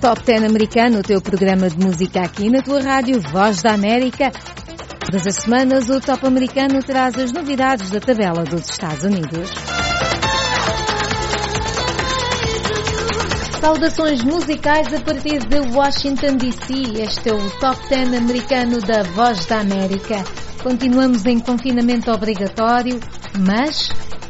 Top 10 americano, o teu programa de música aqui na tua rádio Voz da América. Todas as semanas o Top americano traz as novidades da tabela dos Estados Unidos. Saudações musicais a partir de Washington DC. Este é o Top 10 americano da Voz da América. Continuamos em confinamento obrigatório, mas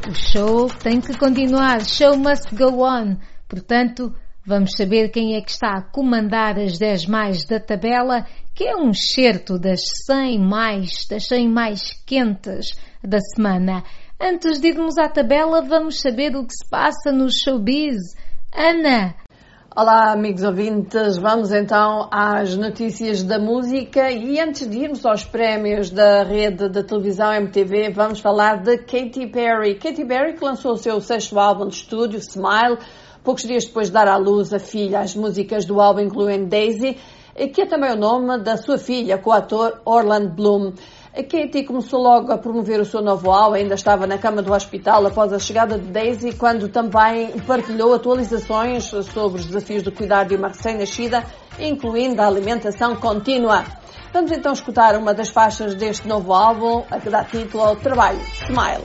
o show tem que continuar. Show must go on. Portanto, vamos saber quem é que está a comandar as 10 mais da tabela, que é um excerto das 100 mais, das 100 mais quentes da semana. Antes de irmos à tabela, vamos saber o que se passa no showbiz. Ana, Olá, amigos ouvintes. Vamos então às notícias da música e antes de irmos aos prémios da rede de televisão MTV, vamos falar de Katy Perry. Katy Perry que lançou o seu sexto álbum de estúdio, Smile, poucos dias depois de dar à luz a filha. As músicas do álbum incluem Daisy, que é também o nome da sua filha, com o ator Orlando Bloom. A Katie começou logo a promover o seu novo álbum, ainda estava na cama do hospital após a chegada de Daisy, quando também partilhou atualizações sobre os desafios de cuidar de uma recém-nascida, incluindo a alimentação contínua. Vamos então escutar uma das faixas deste novo álbum, a que dá título ao trabalho, Smile.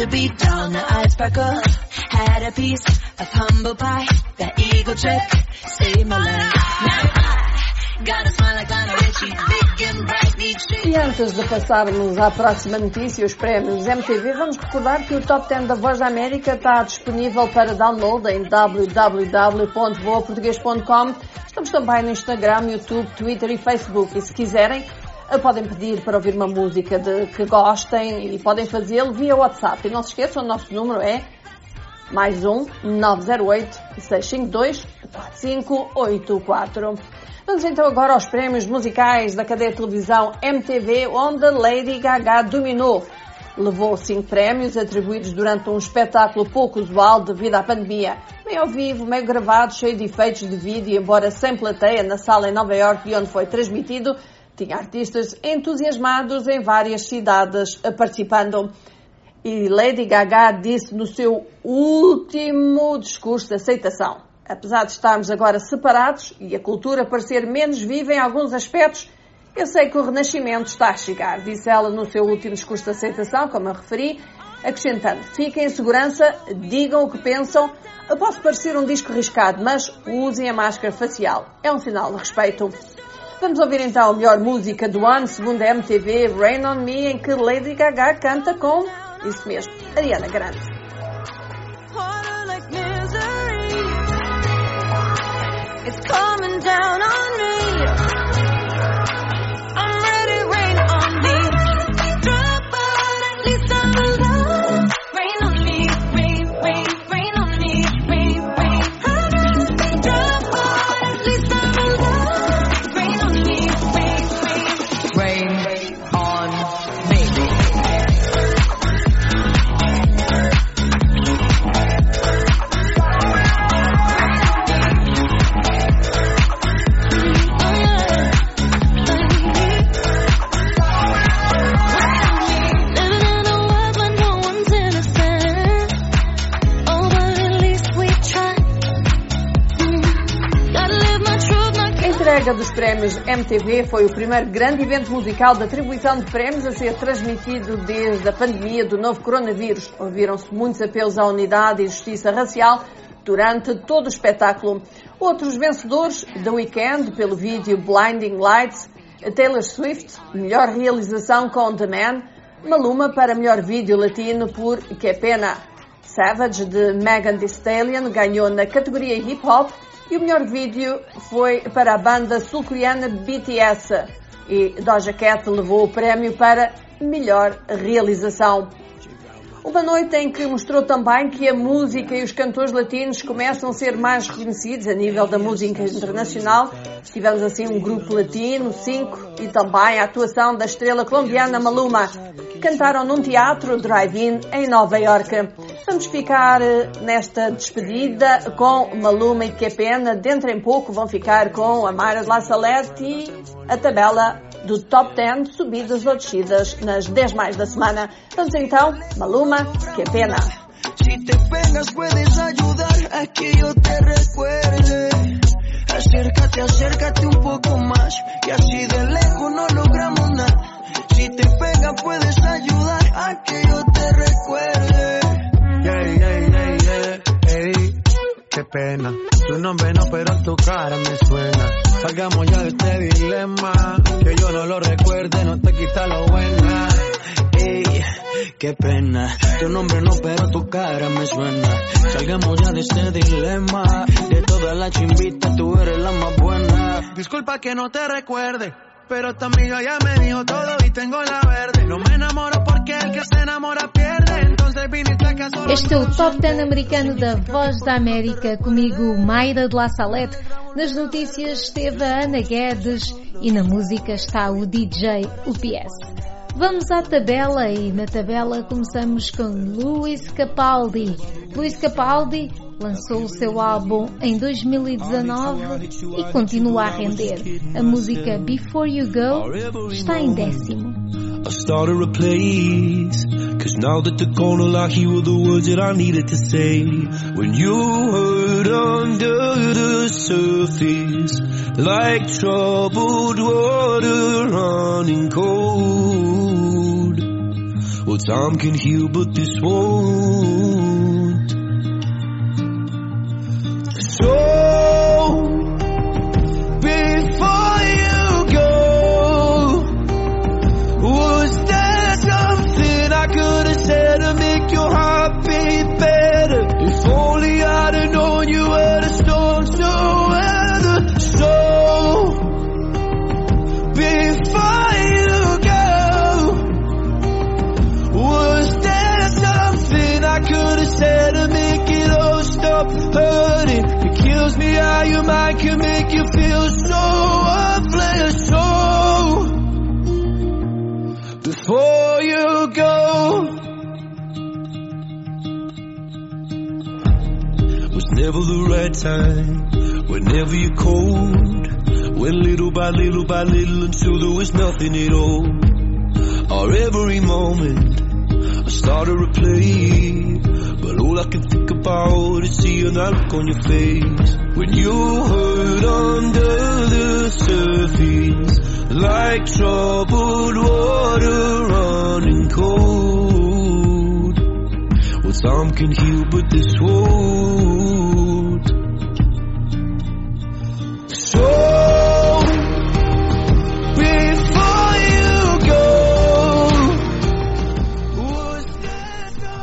to be. Had a piece of humble pie. Eagle trick saved my life. Now. E antes de passarmos à próxima notícia, os prémios MTV, vamos recordar que o Top 10 da Voz da América está disponível para download em www.voaportugues.com. Estamos também no Instagram, YouTube, Twitter e Facebook. E se quiserem, podem pedir para ouvir uma música de que gostem e podem fazê-lo via WhatsApp. E não se esqueçam, o nosso número é mais um 908 652 4584. Vamos então agora aos prémios musicais da cadeia de televisão MTV, onde Lady Gaga dominou. Levou cinco prémios atribuídos durante um espetáculo pouco usual devido à pandemia. Meio ao vivo, meio gravado, cheio de efeitos de vídeo, embora sem plateia, na sala em Nova York de onde foi transmitido, tinha artistas entusiasmados em várias cidades participando. E Lady Gaga disse no seu último discurso de aceitação: Apesar de estarmos agora separados e a cultura parecer menos viva em alguns aspectos, eu sei que o renascimento está a chegar, disse ela no seu último discurso de aceitação, como eu referi, acrescentando: Fiquem em segurança, digam o que pensam. Posso parecer um disco riscado, mas usem a máscara facial. É um sinal de respeito. Vamos ouvir então a melhor música do ano, segundo a MTV, Rain on Me, em que Lady Gaga canta com, isso mesmo, Ariana Grande. It's coming down on entrega dos prémios MTV foi o primeiro grande evento musical de atribuição de prémios a ser transmitido desde a pandemia do novo coronavírus. Ouviram-se muitos apelos à unidade e justiça racial durante todo o espetáculo. Outros vencedores, The Weeknd pelo vídeo Blinding Lights, Taylor Swift, melhor realização com The Man, Maluma para melhor vídeo latino por Que Pena, Savage de Megan Thee Stallion ganhou na categoria Hip Hop e o melhor vídeo foi para a banda sul-coreana BTS e Doja Cat levou o prémio para melhor realização. Uma noite em que mostrou também que a música e os cantores latinos começam a ser mais reconhecidos a nível da música internacional. Tivemos assim um grupo latino, cinco, e também a atuação da estrela colombiana Maluma. Cantaram num teatro drive-in em Nova York. Vamos ficar eh, nesta despedida com Maluma e Que Pena. Dentro em pouco vão ficar com a Mayra de La Salete e a tabela do Top 10 subidas ou descidas nas 10 mais da semana. Vamos então, Maluma, Que Pena. Si te pegas puedes ayudar a que yo te recuerde. Acércate, acércate un poco más, que así de lejos no logramos nada. Si te pegas puedes ayudar a que yo te recuerde. Yeah, yeah, yeah, pena. Tu nombre no, pero tu cara me suena. Salgamos ya de este dilema. Que yo no lo recuerde, no te quita lo buena. Ey, qué pena. Tu nombre no, pero tu cara me suena. Salgamos ya de este dilema. De todas las chimbitas, tú eres la más buena. Disculpa que no te recuerde. Pero tu amiga ya me dijo todo y tengo la verde. No me enamoro porque el que se enamora pierde. Entonces viniste. Este é o Top 10 americano da Voz da América, comigo Mayra de La Salete. Nas notícias esteve a Ana Guedes e na música está o DJ UPS. Vamos à tabela e na tabela começamos com Luis Capaldi. Luis Capaldi lançou o seu álbum em 2019 e continua a render. A música Before You Go está em décimo. I started a place. Cause now that gonna lock you were the words that I needed to say. When you hurt under the surface, like troubled water running cold. Time can heal, but this won't. So, how your mind can make you feel so worthless. So, before you go. Was never the right time, whenever you're cold. Went little by little by little until there was nothing at all. Or every moment, I started to play. But all I can think about is seeing that look on your face. When you hurt under the surface, like troubled water running cold. Well, some can heal, but this won't. So,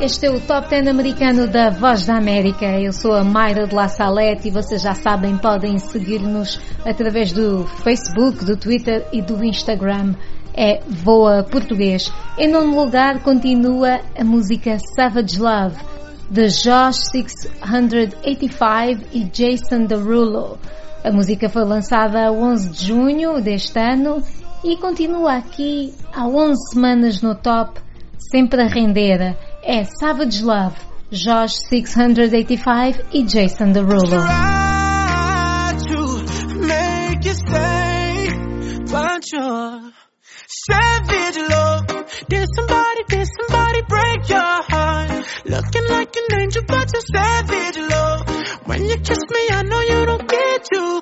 Este é o Top 10 americano da Voz da América. Eu sou a Mayra de La Salete e vocês já sabem, podem seguir-nos através do Facebook, do Twitter e do Instagram. É Voa Português. Em nono lugar continua a música Savage Love, de Josh 685 e Jason Derulo. A música foi lançada a 11 de junho deste ano e continua aqui há 11 semanas no top, sempre a render. É Savage Love, Josh 685 e Jason Derulo. you savage love. Did somebody, did somebody break your heart? Looking like an angel, but you're savage love. When you kiss me, I know you don't get to,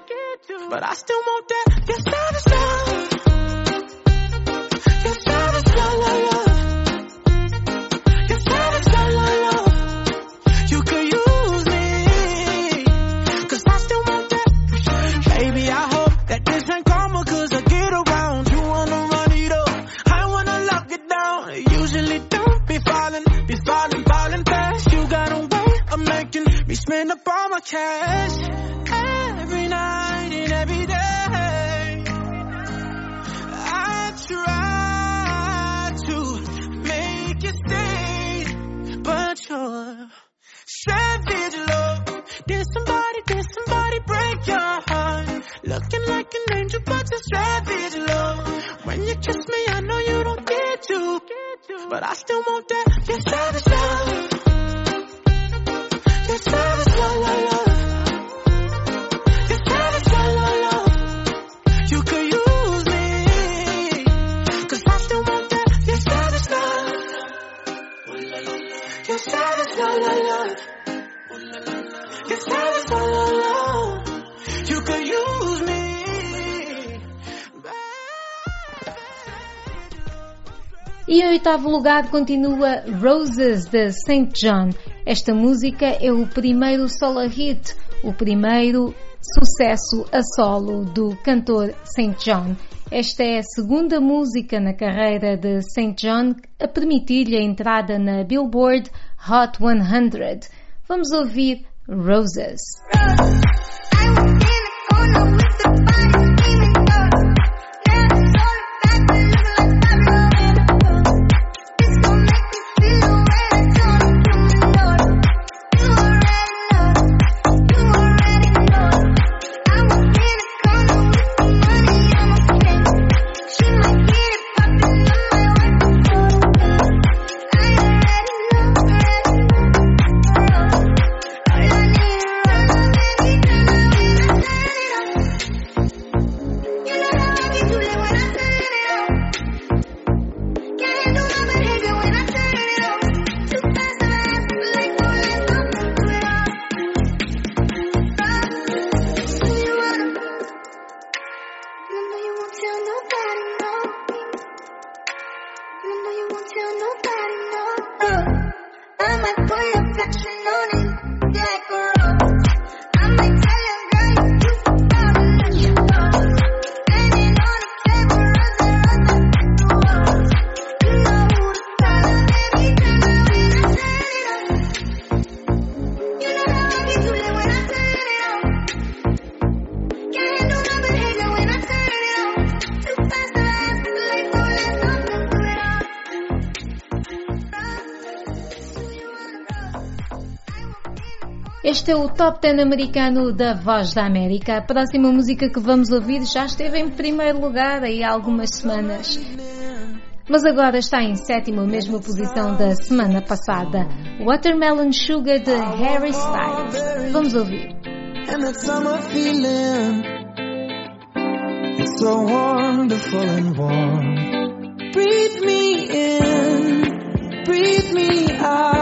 but I still want that. You're savage love. Cash every night and every day. I try to make you stay, but you're savage love. Did somebody, did somebody break your heart? Looking like an angel, but you're savage love. When you kiss me, I know you don't get to, but I still want that. You're savage love. E em oitavo lugar continua Roses de St. John. Esta música é o primeiro solo hit, o primeiro sucesso a solo do cantor St. John. Esta é a segunda música na carreira de St. John a permitir-lhe a entrada na Billboard Hot 100. Vamos ouvir Roses. I Este é o Top 10 americano da Voz da América. A próxima música que vamos ouvir já esteve em primeiro lugar há algumas semanas. Mas agora está em sétima, mesma posição da semana passada. Watermelon Sugar de Harry Styles. Vamos ouvir. and that summer feeling. It's so wonderful and warm. Breathe me in, breathe me out.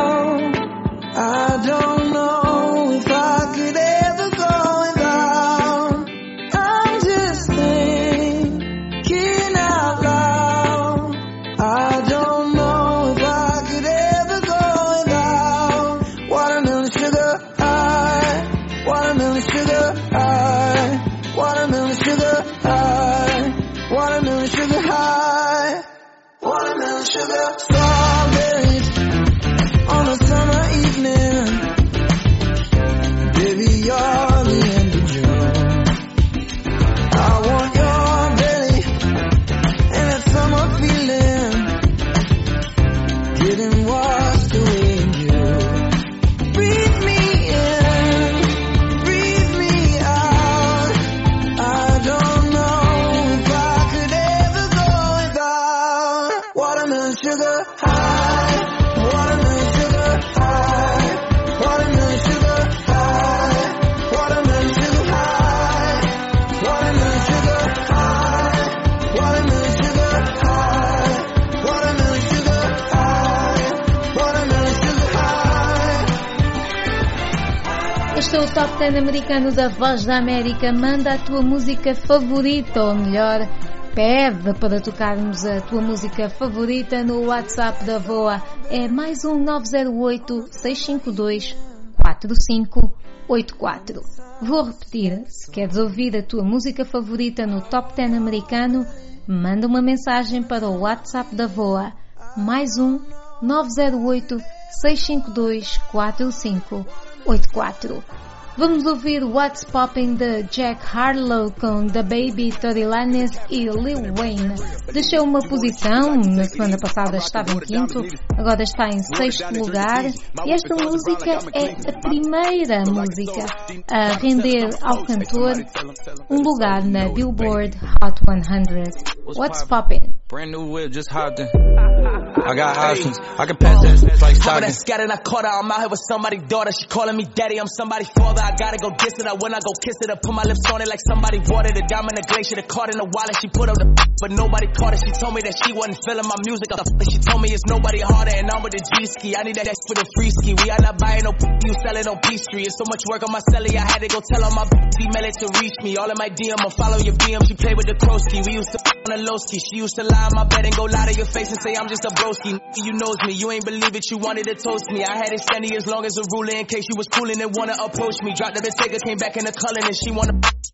Este é o Top 10 americano da Voz da América. Manda a tua música favorita, ou melhor, pede para tocarmos a tua música favorita no WhatsApp da VOA. É mais um 908 652 4584. Vou repetir, se queres ouvir a tua música favorita no Top 10 americano, manda uma mensagem para o WhatsApp da VOA. Mais um 908 652 4584. Vamos ouvir What's Poppin' de Jack Harlow com The Baby, Tory Lanez e Lil Wayne. Deixou uma posição, na semana passada estava em quinto, agora está em sexto lugar e esta música é a primeira música a render ao cantor um lugar na Billboard Hot 100. What's Poppin'? Brand new whip, just hopped in. I got options. I can pass that like How Stockton. that scattered, I caught her. I'm out here with somebody's daughter. She calling me daddy. I'm somebody's father. I gotta go diss it. I when I go kiss it. I put my lips on it like somebody watered it. Diamond the glacier. The card in the wallet. She put up the but nobody caught it. She told me that she wasn't feeling my music. The She told me it's nobody harder. And I'm with the G ski. I need that for the free ski. We are not buying no you selling on P Street. It's so much work on my celly. I had to go tell all my email it to reach me. All in my DM. I follow your BM. She played with the Krosky. We used to on a low ski. She used to lie in my bed and go lie to your face and say I'm just a broski. You knows me. You ain't believe it. You wanted to toast me. I had it standing as long as a ruler in case you was cooling and wanna approach me. Dropped the Bentayga, came back in the color and she wanna.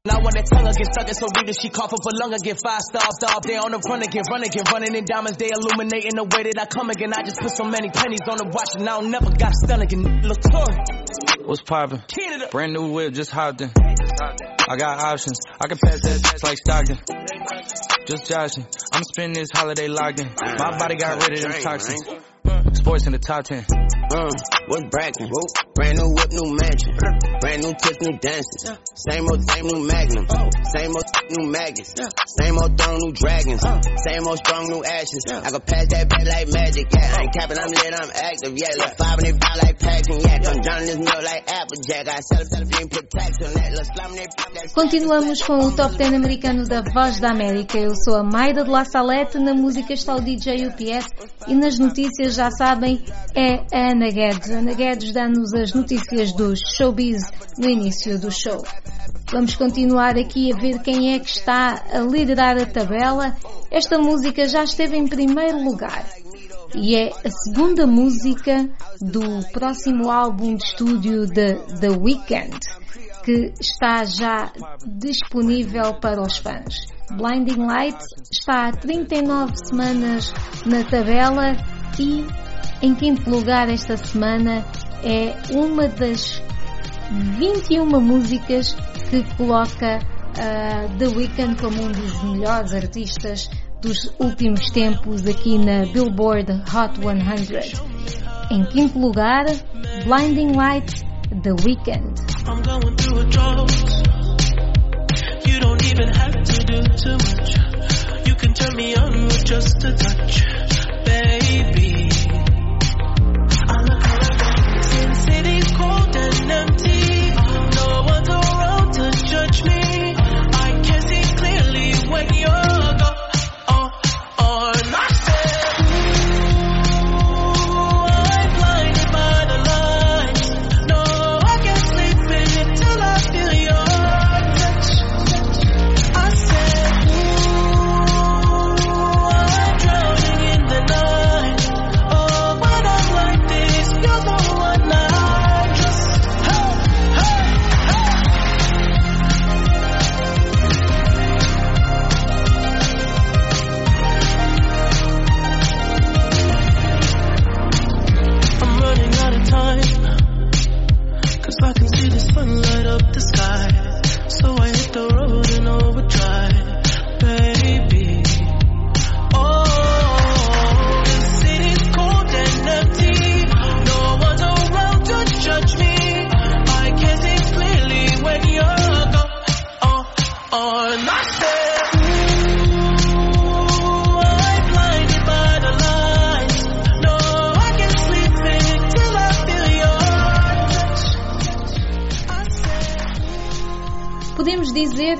I want that tongue again, stuck it so deep that she cough up a lung again. Five star, up there on the run again, run again, running in diamonds. They illuminating the way that I come again. I just put so many pennies on the watch and I don't never got stun again. Look, What's poppin'? Canada. Brand new whip, just hopped in. I got options. I can pass that like Stockton. Just joshing. I'm spending this holiday logging. My body got rid of them toxins. Sports in the top 10. Uh, what's brackin'? Brand new whip, new mansion. Brand new tips, new dances. Same old, same new magnum. Same old, new maggots. Same old throne, new dragons. Same old strong, new ashes. I can pass that back like magic. Yeah, I ain't capping, I'm lit, I'm active. Yeah, look five and they bout like packing. Yeah, come John this milk like Applejack. I sell it, sell it, being put tax on that. Look that. Continuamos com o Top 10 americano da Voz da América. Eu sou a Mayra de La Salete, na música está o DJ UPS e nas notícias já sabem é a Ana Guedes. Ana Guedes dá-nos as notícias dos showbiz no início do show. Vamos continuar aqui a ver quem é que está a liderar a tabela. Esta música já esteve em primeiro lugar e é a segunda música do próximo álbum de estúdio de The Weeknd, que está já disponível para os fãs. Blinding Light está há 39 semanas na tabela e em quinto lugar esta semana é uma das 21 músicas que coloca uh, The Weeknd como um dos melhores artistas dos últimos tempos aqui na Billboard Hot 100. Em quinto lugar, Blinding Lights, The Weeknd.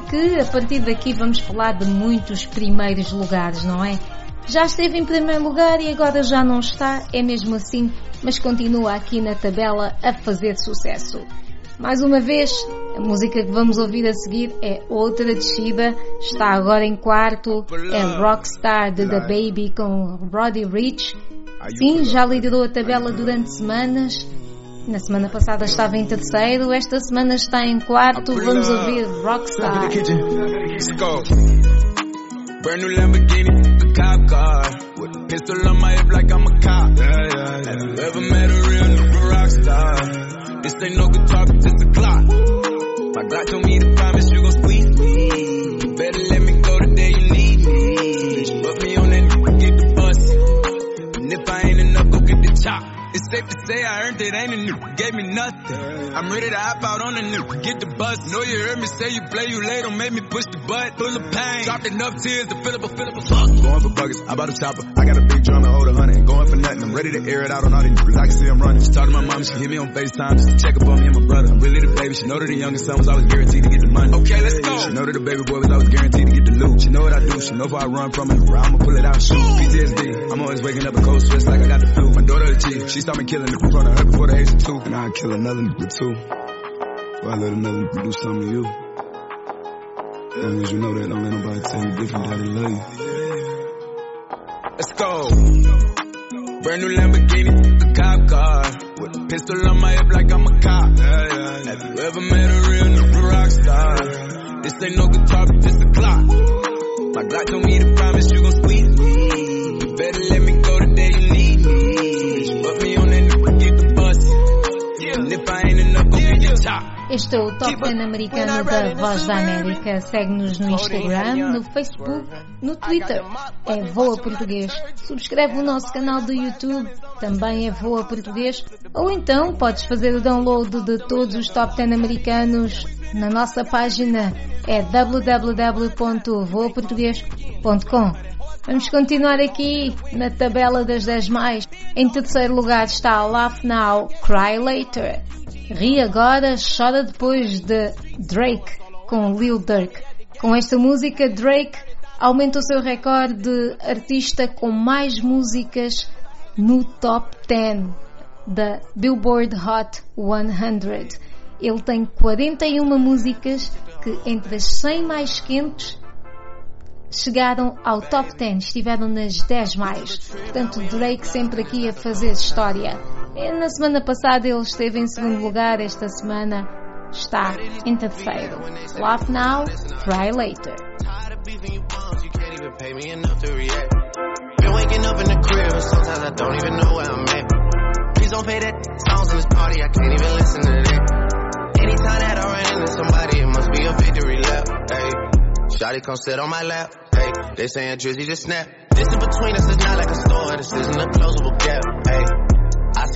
Que a partir daqui vamos falar de muitos primeiros lugares, não é? Já esteve em primeiro lugar e agora já não está, é mesmo assim, mas continua aqui na tabela a fazer sucesso. Mais uma vez, a música que vamos ouvir a seguir é outra descida, está agora em quarto, é Rockstar de The Baby com Roddy Rich. Sim, já liderou a tabela durante semanas. Na semana passada estava em terceiro, esta semana está em quarto. Vamos ouvir Rockstar. Brand new Lamborghini, a cop car. With a pistol on my hip like I'm a cop. Yeah, yeah, yeah. Have you ever met a real nigga rock star? This ain't no guitar, it's a clock. My Glock told me to promise you gon' squeeze It's safe to say I earned it, ain't a new, gave me nothing. I'm ready to hop out on the new, get the bus. Know you heard me say you play, you late, don't make me push the butt. Full of pain, dropped enough tears to fill up a, fill up a fuck. Going for buggers, I bought a chopper. I got a big drum to hold a hundred. Going for nothing, I'm ready to air it out on all these niggas. I can see I'm running. She talked to my mom, she hit me on FaceTime just to check up on me and my brother. I'm really the baby. She know that the youngest son was always guaranteed to get the money. Okay, let's go. She know that the baby boy was always guaranteed to get the loot. She know what I do. She know if I run from it, I'ma pull it out and shoot. PTSD. I'm always waking up in cold sweats like I got the flu. My daughter a G. She saw me killing in front of her before the age of two. And I'd kill another nigga too. Let another nigga do something to you. As long as you know that, don't let nobody tell you different that they love you. Let's go. Brand new Lamborghini, a cop car. With a pistol on my hip like I'm a cop. Have you ever met a real nigga rock star? This ain't no guitar, but just a clock. My Glock told me to promise you gon' squeeze me. You better let me Este é o Top 10 americano da Voz da América. Segue-nos no Instagram, no Facebook, no Twitter. É Voa Português. Subscreve o nosso canal do YouTube, também é Voa Português. Ou então podes fazer o download de todos os Top 10 americanos na nossa página. É www.voaportuguês.com. Vamos continuar aqui na tabela das 10 mais. Em terceiro lugar está Laugh Now, Cry Later. Ri agora, chora depois de Drake com Lil Durk. Com esta música, Drake aumenta o seu recorde de artista com mais músicas no top 10 da Billboard Hot 100. Ele tem 41 músicas que entre as 100 mais quentes chegaram ao top 10, estiveram nas 10 mais. Portanto, Drake sempre aqui a fazer história. E Na semana passada ele esteve em segundo lugar, esta semana está em terceiro. Laugh now, cry later. Been waking up in the crib, sometimes I don't even know where I'm at. Please don't pay that songs in this party, I can't even listen to that. Anytime that I run into somebody, it must be a victory lap. Hey, Shotty come sit on my lap. Hey, they saying Drizzy just snap. This in between us is not like a store, this isn't a closable gap. Hey,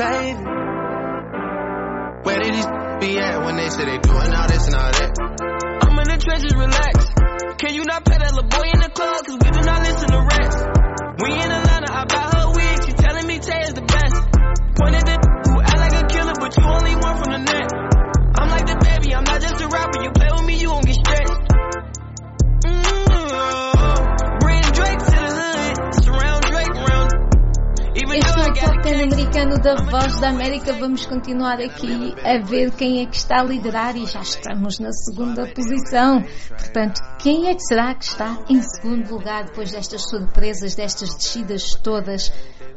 baby. Where did these be at when they say they doing all this and all that? I'm in the trenches, relax. Can you not that little boy in the club? Cause we do not listen to rats. We in Atlanta, I buy her wig. She telling me Tay is da Voz da América. Vamos continuar aqui a ver quem é que está a liderar e já estamos na segunda posição. Portanto, quem é que será que está em segundo lugar depois destas surpresas, destas descidas todas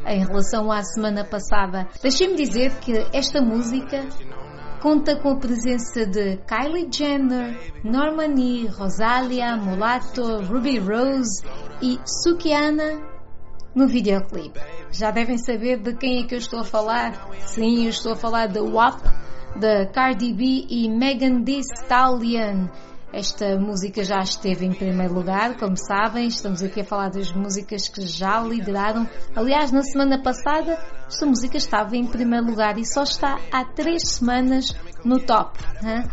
em relação à semana passada? Deixem-me dizer que esta música conta com a presença de Kylie Jenner, Norman E, Rosalia, Mulato, Ruby Rose e Sukiana no videoclipe. Já devem saber de quem é que eu estou a falar. Sim, eu estou a falar da WAP, da Cardi B e Megan Thee Stallion. Esta música já esteve em primeiro lugar, como sabem, estamos aqui a falar das músicas que já lideraram. Aliás, na semana passada, esta música estava em primeiro lugar e só está há três semanas no top. hã?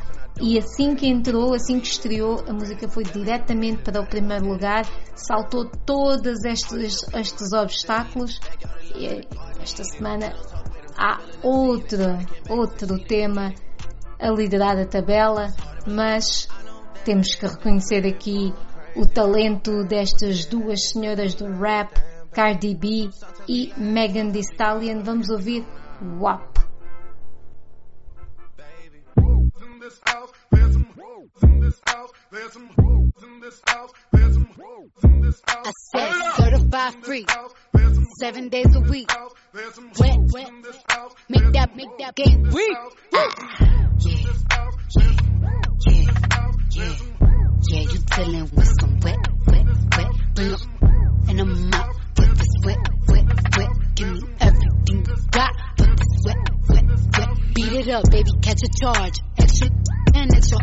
E assim que entrou, assim que estreou, a música foi diretamente para o primeiro lugar, saltou todos estes, estes obstáculos e esta semana há outro, outro tema a liderar a tabela, mas temos que reconhecer aqui o talento destas duas senhoras do rap, Cardi B e Megan Thee Stallion. Vamos ouvir WAP. In this house. There's some I said certified free, seven days a week. Wet, wet, make that, make that game weak. Ah. Yeah, yeah, yeah, yeah. You dealing with some wet, wet, wet. Bring up, and I'm out with this wet, wet, wet. Give me everything you got with this wet, wet, wet. Beat it up, baby, catch a charge. Extra and extra.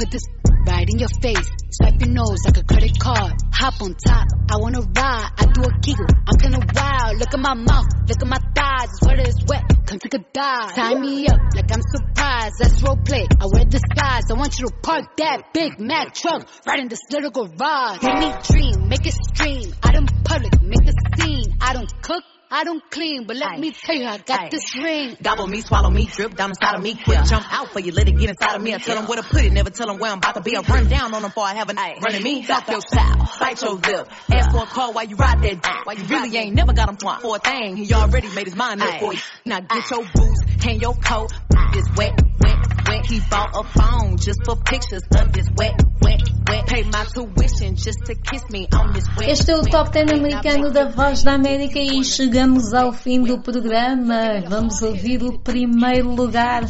Put this right in your face. Swipe your nose like a credit card. Hop on top, I wanna ride. I do a giggle, I'm kinda wild. Look at my mouth, look at my thighs. It's wet, it's wet. Come take a dive. Tie me up like I'm surprised. That's role play. I wear disguise. I want you to park that Big Mac truck right in this little garage. Make me dream, make it stream. I don't public, make a scene. I don't cook. I don't clean, but let me tell you, I got this ring. Gobble me, swallow me, drip down inside of me. Quick jump out for you, let it get inside of me. I tell them where to put it, never tell them where I'm about to be. I run down on them before I have a night. Running me, talk your style, bite your lip. Ask for a call while you ride that dick. Why you really ain't never got him for a thing. He already made his mind up for you. Now get your boots, hang your coat. This wet, wet, wet. He bought a phone just for pictures of this wet, wet, wet. Pay my tuition just to kiss me on this wet. Este é o Top 10 americano da Voz da América e chegamos ao fim do programa. Vamos ouvir o primeiro lugar,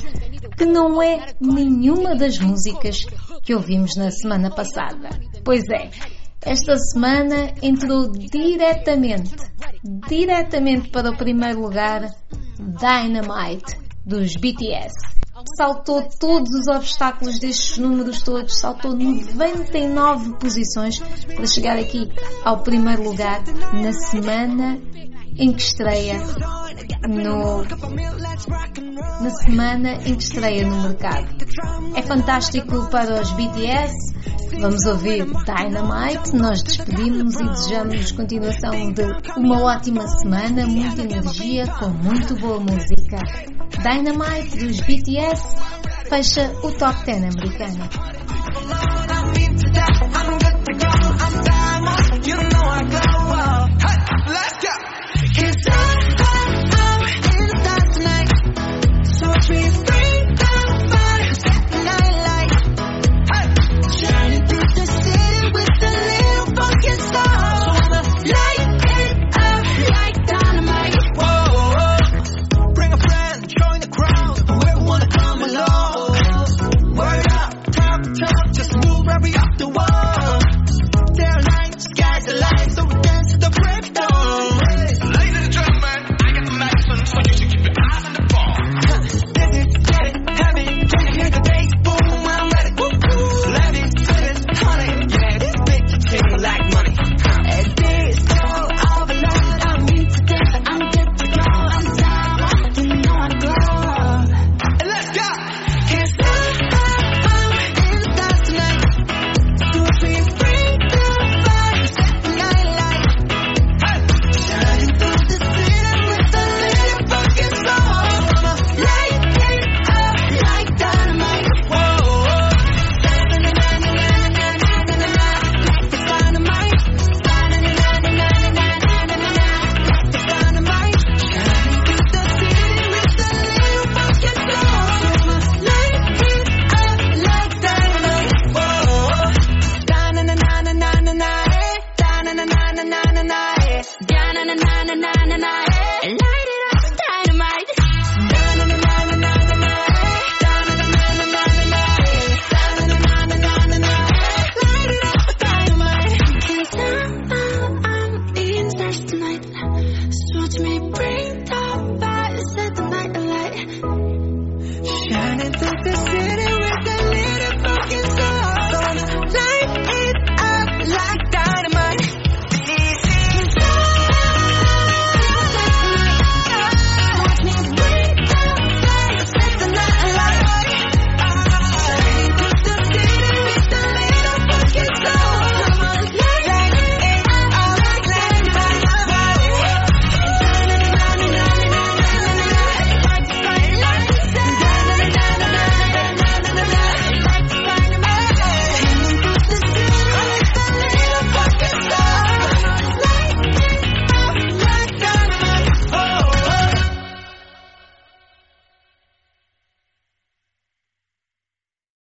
que não é nenhuma das músicas que ouvimos na semana passada. Pois é, esta semana entrou diretamente, diretamente para o primeiro lugar Dynamite dos BTS. Saltou todos os obstáculos destes números todos, saltou 99 posições para chegar aqui ao primeiro lugar na semana em que estreia no na semana em que estreia no mercado. É fantástico para os BTS. Vamos ouvir Dynamite. Nós despedimos e desejamos continuação de uma ótima semana, muita energia, com muito boa música. Dynamite dos BTS fecha o top 10 americano.